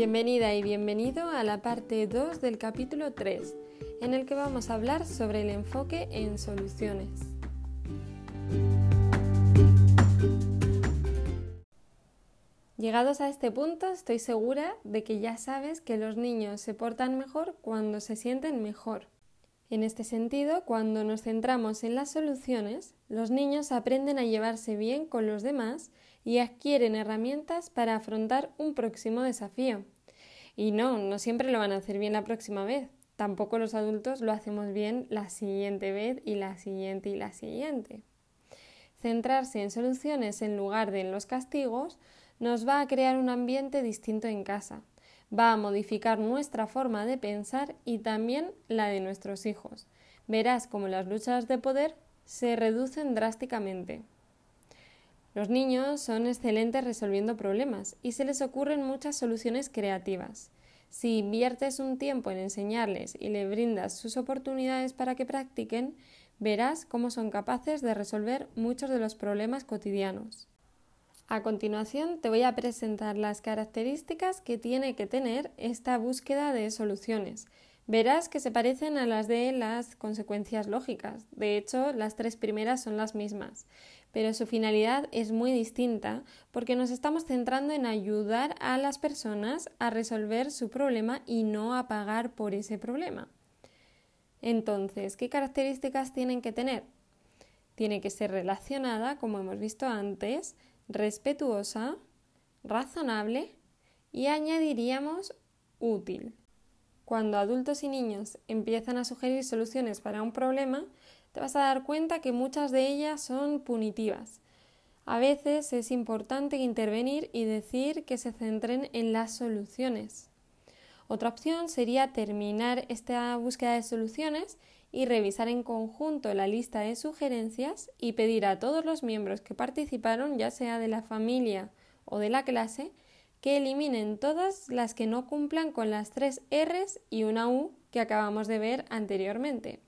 Bienvenida y bienvenido a la parte 2 del capítulo 3, en el que vamos a hablar sobre el enfoque en soluciones. Llegados a este punto, estoy segura de que ya sabes que los niños se portan mejor cuando se sienten mejor. En este sentido, cuando nos centramos en las soluciones, los niños aprenden a llevarse bien con los demás y adquieren herramientas para afrontar un próximo desafío. Y no, no siempre lo van a hacer bien la próxima vez. Tampoco los adultos lo hacemos bien la siguiente vez y la siguiente y la siguiente. Centrarse en soluciones en lugar de en los castigos nos va a crear un ambiente distinto en casa, va a modificar nuestra forma de pensar y también la de nuestros hijos. Verás cómo las luchas de poder se reducen drásticamente. Los niños son excelentes resolviendo problemas y se les ocurren muchas soluciones creativas. Si inviertes un tiempo en enseñarles y le brindas sus oportunidades para que practiquen, verás cómo son capaces de resolver muchos de los problemas cotidianos. A continuación te voy a presentar las características que tiene que tener esta búsqueda de soluciones. Verás que se parecen a las de las consecuencias lógicas. De hecho, las tres primeras son las mismas, pero su finalidad es muy distinta porque nos estamos centrando en ayudar a las personas a resolver su problema y no a pagar por ese problema. Entonces, ¿qué características tienen que tener? Tiene que ser relacionada, como hemos visto antes, respetuosa, razonable y añadiríamos útil. Cuando adultos y niños empiezan a sugerir soluciones para un problema, te vas a dar cuenta que muchas de ellas son punitivas. A veces es importante intervenir y decir que se centren en las soluciones. Otra opción sería terminar esta búsqueda de soluciones y revisar en conjunto la lista de sugerencias y pedir a todos los miembros que participaron, ya sea de la familia o de la clase, que eliminen todas las que no cumplan con las tres Rs y una U que acabamos de ver anteriormente.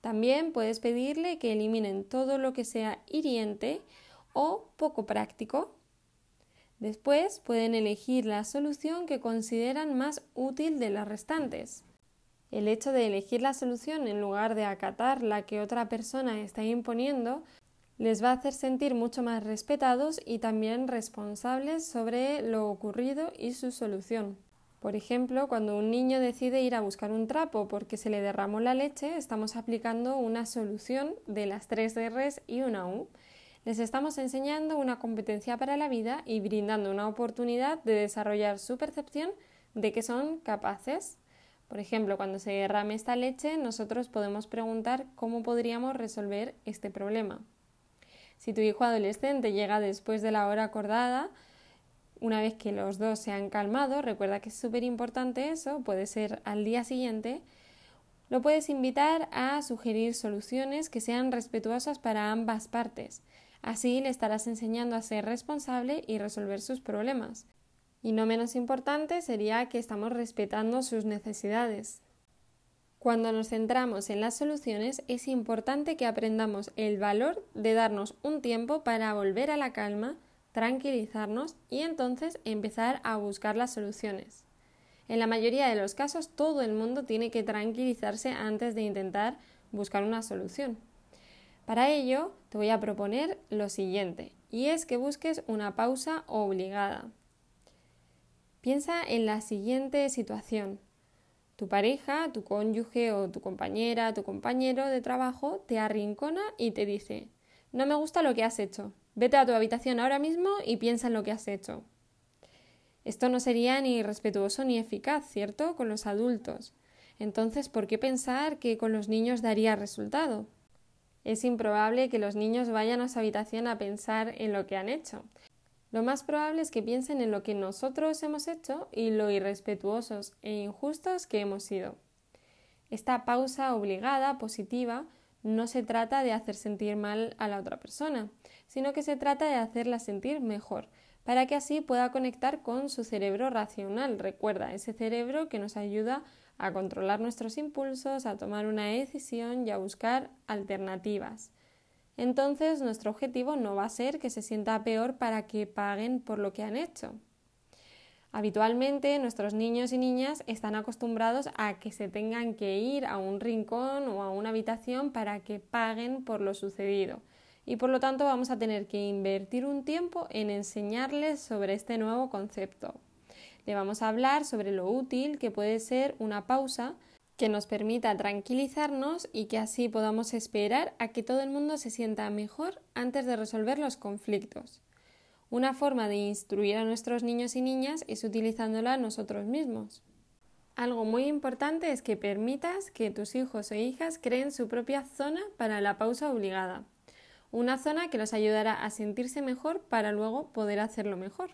También puedes pedirle que eliminen todo lo que sea hiriente o poco práctico. Después pueden elegir la solución que consideran más útil de las restantes. El hecho de elegir la solución en lugar de acatar la que otra persona está imponiendo les va a hacer sentir mucho más respetados y también responsables sobre lo ocurrido y su solución. Por ejemplo, cuando un niño decide ir a buscar un trapo porque se le derramó la leche, estamos aplicando una solución de las tres Rs y una U. Les estamos enseñando una competencia para la vida y brindando una oportunidad de desarrollar su percepción de que son capaces. Por ejemplo, cuando se derrame esta leche, nosotros podemos preguntar cómo podríamos resolver este problema. Si tu hijo adolescente llega después de la hora acordada, una vez que los dos se han calmado, recuerda que es súper importante eso, puede ser al día siguiente, lo puedes invitar a sugerir soluciones que sean respetuosas para ambas partes. Así le estarás enseñando a ser responsable y resolver sus problemas. Y no menos importante sería que estamos respetando sus necesidades. Cuando nos centramos en las soluciones es importante que aprendamos el valor de darnos un tiempo para volver a la calma, tranquilizarnos y entonces empezar a buscar las soluciones. En la mayoría de los casos todo el mundo tiene que tranquilizarse antes de intentar buscar una solución. Para ello te voy a proponer lo siguiente, y es que busques una pausa obligada. Piensa en la siguiente situación. Tu pareja, tu cónyuge o tu compañera, tu compañero de trabajo te arrincona y te dice No me gusta lo que has hecho. Vete a tu habitación ahora mismo y piensa en lo que has hecho. Esto no sería ni respetuoso ni eficaz, ¿cierto? Con los adultos. Entonces, ¿por qué pensar que con los niños daría resultado? Es improbable que los niños vayan a su habitación a pensar en lo que han hecho. Lo más probable es que piensen en lo que nosotros hemos hecho y lo irrespetuosos e injustos que hemos sido. Esta pausa obligada, positiva, no se trata de hacer sentir mal a la otra persona, sino que se trata de hacerla sentir mejor, para que así pueda conectar con su cerebro racional. Recuerda, ese cerebro que nos ayuda a controlar nuestros impulsos, a tomar una decisión y a buscar alternativas entonces nuestro objetivo no va a ser que se sienta peor para que paguen por lo que han hecho. Habitualmente nuestros niños y niñas están acostumbrados a que se tengan que ir a un rincón o a una habitación para que paguen por lo sucedido y por lo tanto vamos a tener que invertir un tiempo en enseñarles sobre este nuevo concepto. Le vamos a hablar sobre lo útil que puede ser una pausa que nos permita tranquilizarnos y que así podamos esperar a que todo el mundo se sienta mejor antes de resolver los conflictos. Una forma de instruir a nuestros niños y niñas es utilizándola nosotros mismos. Algo muy importante es que permitas que tus hijos o hijas creen su propia zona para la pausa obligada. Una zona que los ayudará a sentirse mejor para luego poder hacerlo mejor.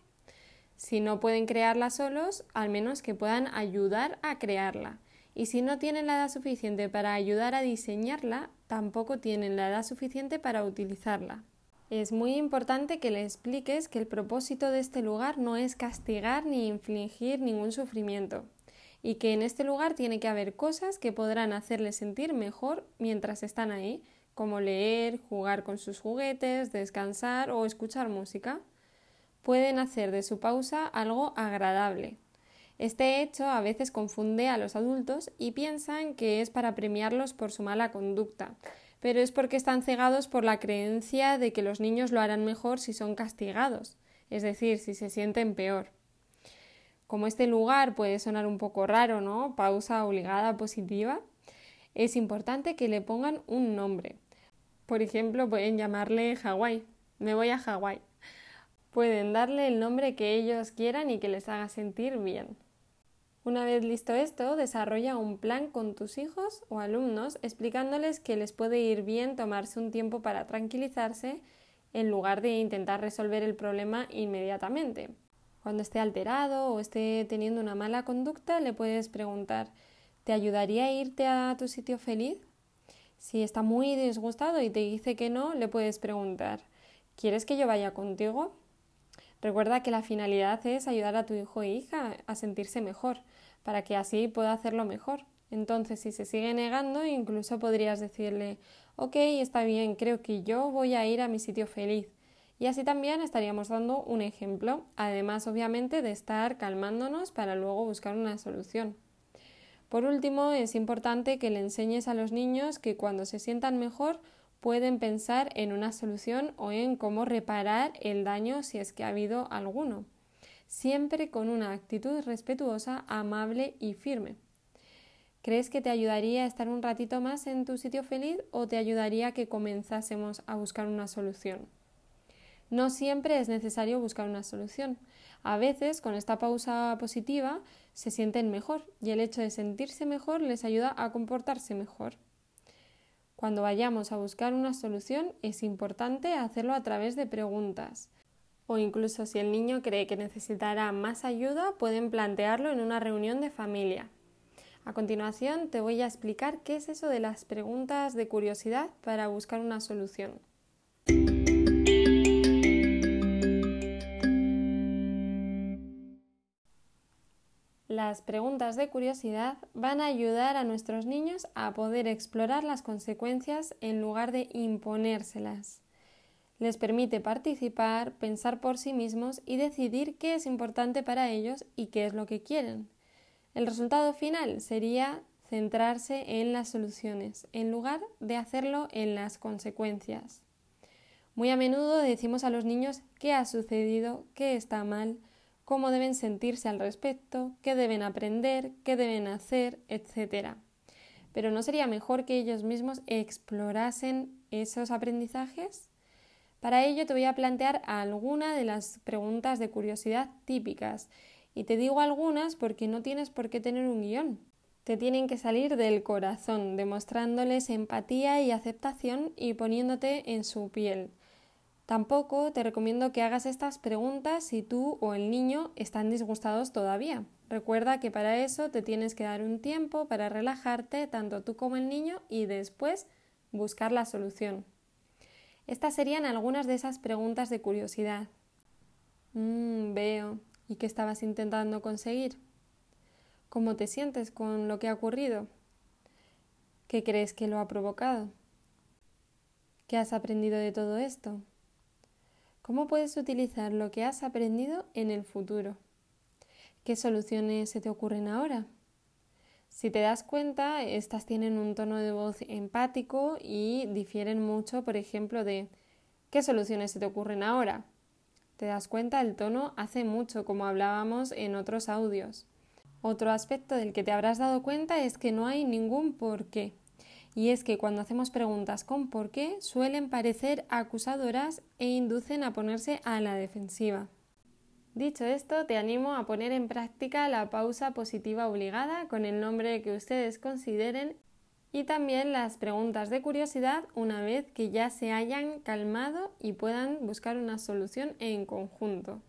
Si no pueden crearla solos, al menos que puedan ayudar a crearla. Y si no tienen la edad suficiente para ayudar a diseñarla, tampoco tienen la edad suficiente para utilizarla. Es muy importante que le expliques que el propósito de este lugar no es castigar ni infligir ningún sufrimiento y que en este lugar tiene que haber cosas que podrán hacerles sentir mejor mientras están ahí, como leer, jugar con sus juguetes, descansar o escuchar música. Pueden hacer de su pausa algo agradable. Este hecho a veces confunde a los adultos y piensan que es para premiarlos por su mala conducta, pero es porque están cegados por la creencia de que los niños lo harán mejor si son castigados, es decir, si se sienten peor. Como este lugar puede sonar un poco raro, ¿no? Pausa obligada positiva, es importante que le pongan un nombre. Por ejemplo, pueden llamarle Hawái. Me voy a Hawái. Pueden darle el nombre que ellos quieran y que les haga sentir bien. Una vez listo esto, desarrolla un plan con tus hijos o alumnos explicándoles que les puede ir bien tomarse un tiempo para tranquilizarse en lugar de intentar resolver el problema inmediatamente. Cuando esté alterado o esté teniendo una mala conducta, le puedes preguntar ¿Te ayudaría a irte a tu sitio feliz? Si está muy disgustado y te dice que no, le puedes preguntar ¿Quieres que yo vaya contigo? Recuerda que la finalidad es ayudar a tu hijo e hija a sentirse mejor, para que así pueda hacerlo mejor. Entonces, si se sigue negando, incluso podrías decirle Ok, está bien, creo que yo voy a ir a mi sitio feliz. Y así también estaríamos dando un ejemplo, además obviamente de estar calmándonos para luego buscar una solución. Por último, es importante que le enseñes a los niños que cuando se sientan mejor pueden pensar en una solución o en cómo reparar el daño si es que ha habido alguno, siempre con una actitud respetuosa, amable y firme. ¿Crees que te ayudaría a estar un ratito más en tu sitio feliz o te ayudaría que comenzásemos a buscar una solución? No siempre es necesario buscar una solución. A veces, con esta pausa positiva, se sienten mejor y el hecho de sentirse mejor les ayuda a comportarse mejor. Cuando vayamos a buscar una solución es importante hacerlo a través de preguntas. O incluso si el niño cree que necesitará más ayuda, pueden plantearlo en una reunión de familia. A continuación te voy a explicar qué es eso de las preguntas de curiosidad para buscar una solución. Las preguntas de curiosidad van a ayudar a nuestros niños a poder explorar las consecuencias en lugar de imponérselas. Les permite participar, pensar por sí mismos y decidir qué es importante para ellos y qué es lo que quieren. El resultado final sería centrarse en las soluciones, en lugar de hacerlo en las consecuencias. Muy a menudo decimos a los niños qué ha sucedido, qué está mal, cómo deben sentirse al respecto, qué deben aprender, qué deben hacer, etc. Pero ¿no sería mejor que ellos mismos explorasen esos aprendizajes? Para ello te voy a plantear alguna de las preguntas de curiosidad típicas. Y te digo algunas porque no tienes por qué tener un guion. Te tienen que salir del corazón, demostrándoles empatía y aceptación y poniéndote en su piel. Tampoco te recomiendo que hagas estas preguntas si tú o el niño están disgustados todavía. Recuerda que para eso te tienes que dar un tiempo para relajarte tanto tú como el niño y después buscar la solución. Estas serían algunas de esas preguntas de curiosidad. Mmm, veo. ¿Y qué estabas intentando conseguir? ¿Cómo te sientes con lo que ha ocurrido? ¿Qué crees que lo ha provocado? ¿Qué has aprendido de todo esto? ¿Cómo puedes utilizar lo que has aprendido en el futuro? ¿qué soluciones se te ocurren ahora? Si te das cuenta, estas tienen un tono de voz empático y difieren mucho, por ejemplo, de ¿qué soluciones se te ocurren ahora? Te das cuenta, el tono hace mucho, como hablábamos en otros audios. Otro aspecto del que te habrás dado cuenta es que no hay ningún por qué. Y es que cuando hacemos preguntas con por qué suelen parecer acusadoras e inducen a ponerse a la defensiva. Dicho esto, te animo a poner en práctica la pausa positiva obligada con el nombre que ustedes consideren y también las preguntas de curiosidad una vez que ya se hayan calmado y puedan buscar una solución en conjunto.